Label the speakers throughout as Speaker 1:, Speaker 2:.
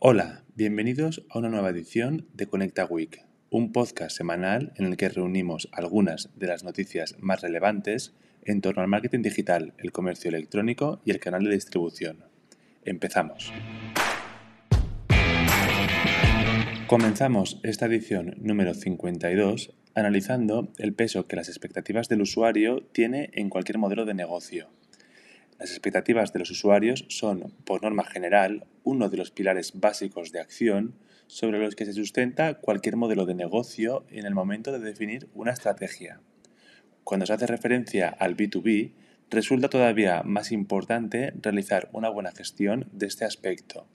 Speaker 1: Hola, bienvenidos a una nueva edición de Conecta Week, un podcast semanal en el que reunimos algunas de las noticias más relevantes en torno al marketing digital, el comercio electrónico y el canal de distribución. Empezamos. Comenzamos esta edición número 52 analizando el peso que las expectativas del usuario tiene en cualquier modelo de negocio. Las expectativas de los usuarios son, por norma general, uno de los pilares básicos de acción sobre los que se sustenta cualquier modelo de negocio en el momento de definir una estrategia. Cuando se hace referencia al B2B, resulta todavía más importante realizar una buena gestión de este aspecto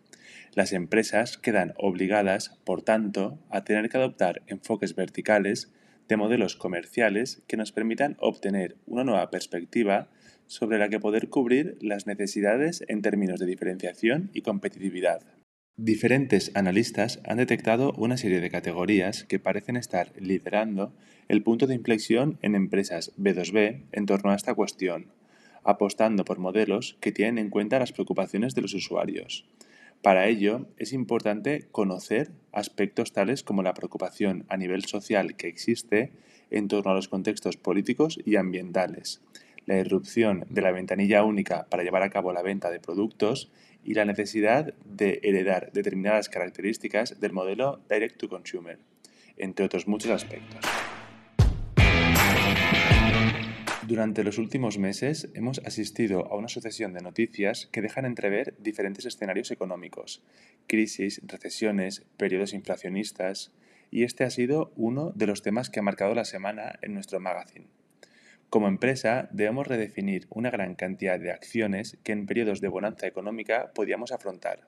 Speaker 1: las empresas quedan obligadas, por tanto, a tener que adoptar enfoques verticales de modelos comerciales que nos permitan obtener una nueva perspectiva sobre la que poder cubrir las necesidades en términos de diferenciación y competitividad. Diferentes analistas han detectado una serie de categorías que parecen estar liderando el punto de inflexión en empresas B2B en torno a esta cuestión, apostando por modelos que tienen en cuenta las preocupaciones de los usuarios, para ello, es importante conocer aspectos tales como la preocupación a nivel social que existe en torno a los contextos políticos y ambientales, la irrupción de la ventanilla única para llevar a cabo la venta de productos y la necesidad de heredar determinadas características del modelo Direct to Consumer, entre otros muchos aspectos. Durante los últimos meses hemos asistido a una sucesión de noticias que dejan entrever diferentes escenarios económicos, crisis, recesiones, periodos inflacionistas, y este ha sido uno de los temas que ha marcado la semana en nuestro magazine. Como empresa debemos redefinir una gran cantidad de acciones que en periodos de bonanza económica podíamos afrontar,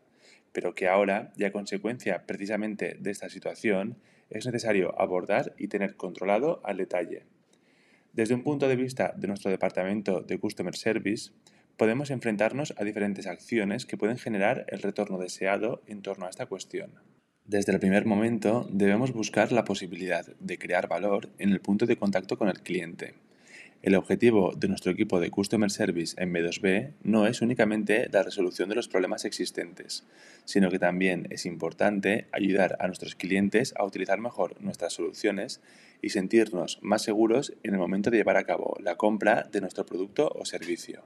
Speaker 1: pero que ahora, y a consecuencia precisamente de esta situación, es necesario abordar y tener controlado al detalle. Desde un punto de vista de nuestro departamento de Customer Service, podemos enfrentarnos a diferentes acciones que pueden generar el retorno deseado en torno a esta cuestión. Desde el primer momento debemos buscar la posibilidad de crear valor en el punto de contacto con el cliente, el objetivo de nuestro equipo de Customer Service en B2B no es únicamente la resolución de los problemas existentes, sino que también es importante ayudar a nuestros clientes a utilizar mejor nuestras soluciones y sentirnos más seguros en el momento de llevar a cabo la compra de nuestro producto o servicio.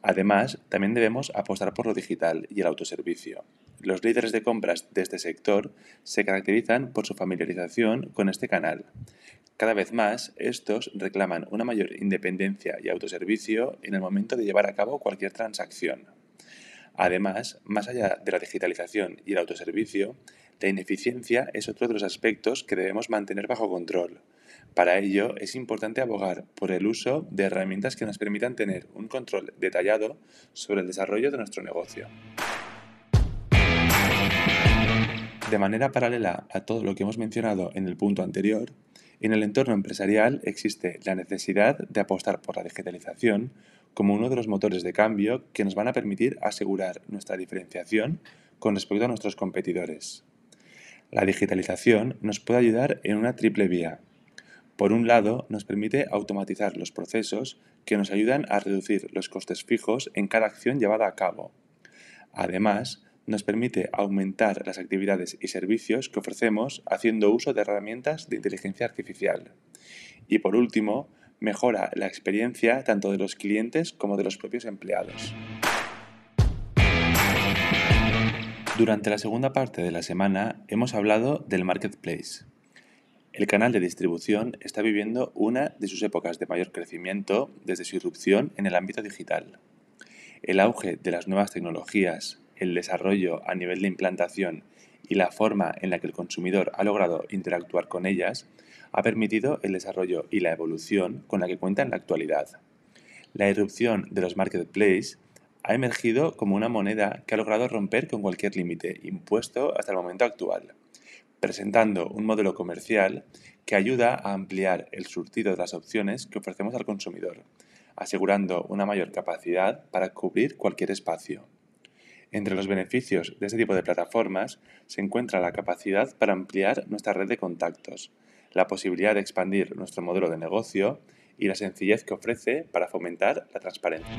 Speaker 1: Además, también debemos apostar por lo digital y el autoservicio. Los líderes de compras de este sector se caracterizan por su familiarización con este canal. Cada vez más, estos reclaman una mayor independencia y autoservicio en el momento de llevar a cabo cualquier transacción. Además, más allá de la digitalización y el autoservicio, la ineficiencia es otro de los aspectos que debemos mantener bajo control. Para ello, es importante abogar por el uso de herramientas que nos permitan tener un control detallado sobre el desarrollo de nuestro negocio. De manera paralela a todo lo que hemos mencionado en el punto anterior, en el entorno empresarial existe la necesidad de apostar por la digitalización como uno de los motores de cambio que nos van a permitir asegurar nuestra diferenciación con respecto a nuestros competidores. La digitalización nos puede ayudar en una triple vía. Por un lado, nos permite automatizar los procesos que nos ayudan a reducir los costes fijos en cada acción llevada a cabo. Además, nos permite aumentar las actividades y servicios que ofrecemos haciendo uso de herramientas de inteligencia artificial. Y por último, mejora la experiencia tanto de los clientes como de los propios empleados. Durante la segunda parte de la semana hemos hablado del marketplace. El canal de distribución está viviendo una de sus épocas de mayor crecimiento desde su irrupción en el ámbito digital. El auge de las nuevas tecnologías, el desarrollo a nivel de implantación y la forma en la que el consumidor ha logrado interactuar con ellas ha permitido el desarrollo y la evolución con la que cuenta en la actualidad. La irrupción de los marketplaces ha emergido como una moneda que ha logrado romper con cualquier límite impuesto hasta el momento actual, presentando un modelo comercial que ayuda a ampliar el surtido de las opciones que ofrecemos al consumidor, asegurando una mayor capacidad para cubrir cualquier espacio. Entre los beneficios de este tipo de plataformas se encuentra la capacidad para ampliar nuestra red de contactos, la posibilidad de expandir nuestro modelo de negocio y la sencillez que ofrece para fomentar la transparencia.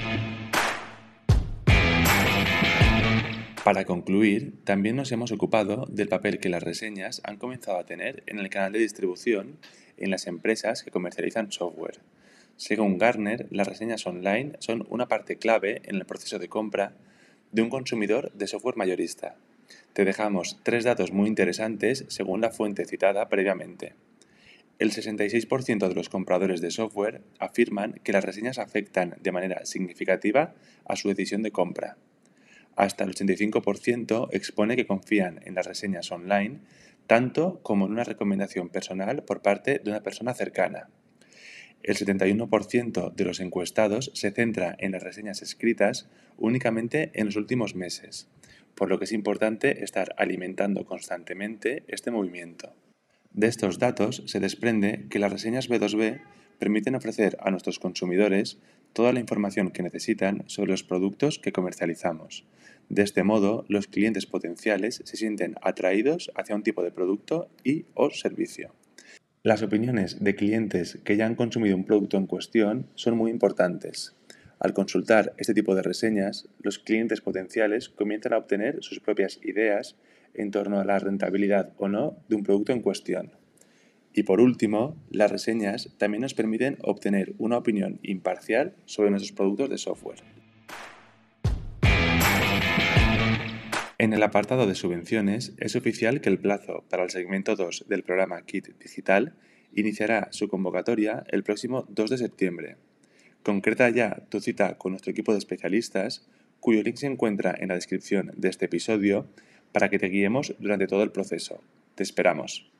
Speaker 1: Para concluir, también nos hemos ocupado del papel que las reseñas han comenzado a tener en el canal de distribución en las empresas que comercializan software. Según Gartner, las reseñas online son una parte clave en el proceso de compra de un consumidor de software mayorista. Te dejamos tres datos muy interesantes según la fuente citada previamente. El 66% de los compradores de software afirman que las reseñas afectan de manera significativa a su decisión de compra. Hasta el 85% expone que confían en las reseñas online tanto como en una recomendación personal por parte de una persona cercana. El 71% de los encuestados se centra en las reseñas escritas únicamente en los últimos meses, por lo que es importante estar alimentando constantemente este movimiento. De estos datos se desprende que las reseñas B2B permiten ofrecer a nuestros consumidores toda la información que necesitan sobre los productos que comercializamos. De este modo, los clientes potenciales se sienten atraídos hacia un tipo de producto y o servicio. Las opiniones de clientes que ya han consumido un producto en cuestión son muy importantes. Al consultar este tipo de reseñas, los clientes potenciales comienzan a obtener sus propias ideas en torno a la rentabilidad o no de un producto en cuestión. Y por último, las reseñas también nos permiten obtener una opinión imparcial sobre nuestros productos de software. En el apartado de subvenciones es oficial que el plazo para el segmento 2 del programa KIT Digital iniciará su convocatoria el próximo 2 de septiembre. Concreta ya tu cita con nuestro equipo de especialistas, cuyo link se encuentra en la descripción de este episodio para que te guiemos durante todo el proceso. Te esperamos.